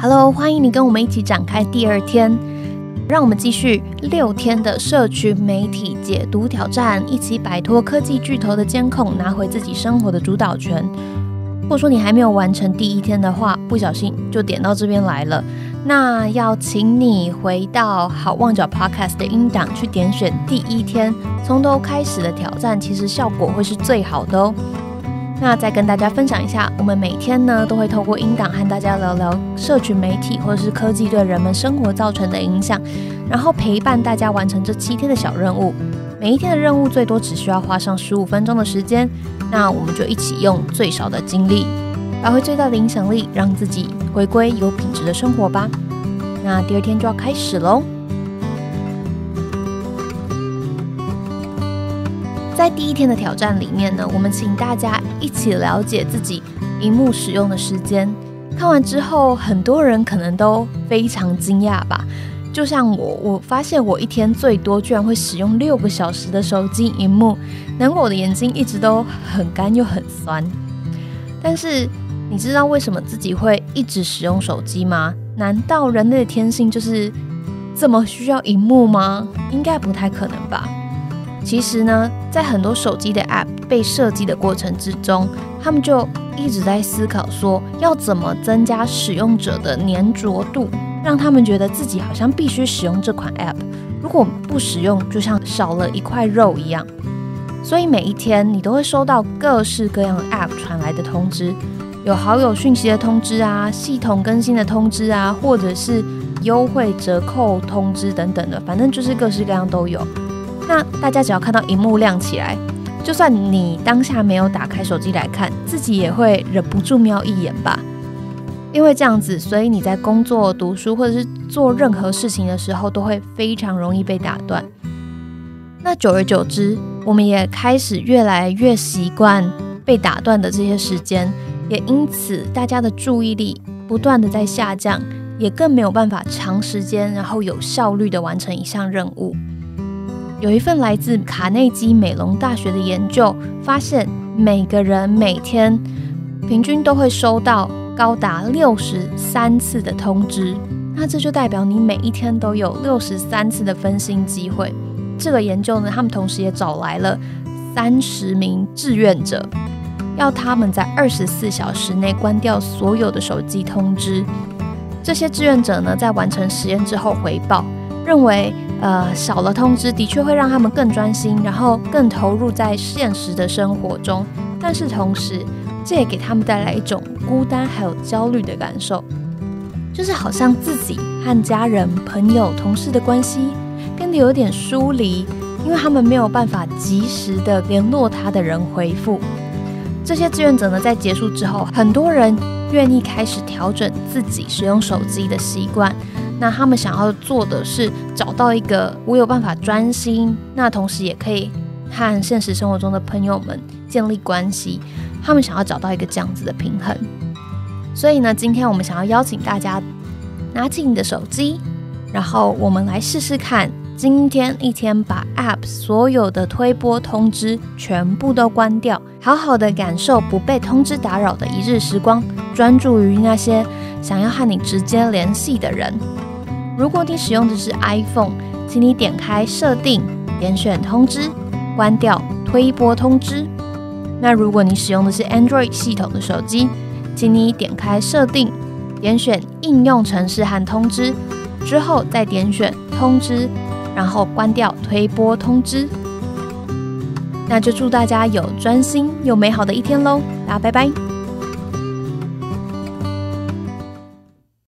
Hello，欢迎你跟我们一起展开第二天，让我们继续六天的社区媒体解读挑战，一起摆脱科技巨头的监控，拿回自己生活的主导权。如果说你还没有完成第一天的话，不小心就点到这边来了，那要请你回到好望角 Podcast 的音档去点选第一天从头开始的挑战，其实效果会是最好的哦。那再跟大家分享一下，我们每天呢都会透过音档和大家聊聊社群媒体或者是科技对人们生活造成的影响，然后陪伴大家完成这七天的小任务。每一天的任务最多只需要花上十五分钟的时间，那我们就一起用最少的精力，发挥最大的影响力，让自己回归有品质的生活吧。那第二天就要开始喽。在第一天的挑战里面呢，我们请大家一起了解自己荧幕使用的时间。看完之后，很多人可能都非常惊讶吧。就像我，我发现我一天最多居然会使用六个小时的手机荧幕，难怪我的眼睛一直都很干又很酸。但是你知道为什么自己会一直使用手机吗？难道人类的天性就是这么需要荧幕吗？应该不太可能吧。其实呢，在很多手机的 App 被设计的过程之中，他们就一直在思考说，要怎么增加使用者的粘着度，让他们觉得自己好像必须使用这款 App，如果不使用，就像少了一块肉一样。所以每一天你都会收到各式各样的 App 传来的通知，有好友讯息的通知啊，系统更新的通知啊，或者是优惠折扣通知等等的，反正就是各式各样都有。那大家只要看到荧幕亮起来，就算你当下没有打开手机来看，自己也会忍不住瞄一眼吧。因为这样子，所以你在工作、读书或者是做任何事情的时候，都会非常容易被打断。那久而久之，我们也开始越来越习惯被打断的这些时间，也因此大家的注意力不断的在下降，也更没有办法长时间然后有效率的完成一项任务。有一份来自卡内基美隆大学的研究发现，每个人每天平均都会收到高达六十三次的通知。那这就代表你每一天都有六十三次的分心机会。这个研究呢，他们同时也找来了三十名志愿者，要他们在二十四小时内关掉所有的手机通知。这些志愿者呢，在完成实验之后回报，认为。呃，少了通知的确会让他们更专心，然后更投入在现实的生活中。但是同时，这也给他们带来一种孤单还有焦虑的感受，就是好像自己和家人、朋友、同事的关系变得有点疏离，因为他们没有办法及时的联络他的人回复。这些志愿者呢，在结束之后，很多人愿意开始调整自己使用手机的习惯。那他们想要做的是找到一个我有办法专心，那同时也可以和现实生活中的朋友们建立关系。他们想要找到一个这样子的平衡。所以呢，今天我们想要邀请大家拿起你的手机，然后我们来试试看，今天一天把 App 所有的推播通知全部都关掉，好好的感受不被通知打扰的一日时光，专注于那些想要和你直接联系的人。如果你使用的是 iPhone，请你点开设定，点选通知，关掉推播通知。那如果你使用的是 Android 系统的手机，请你点开设定，点选应用程式和通知，之后再点选通知，然后关掉推播通知。那就祝大家有专心又美好的一天喽！大家拜拜。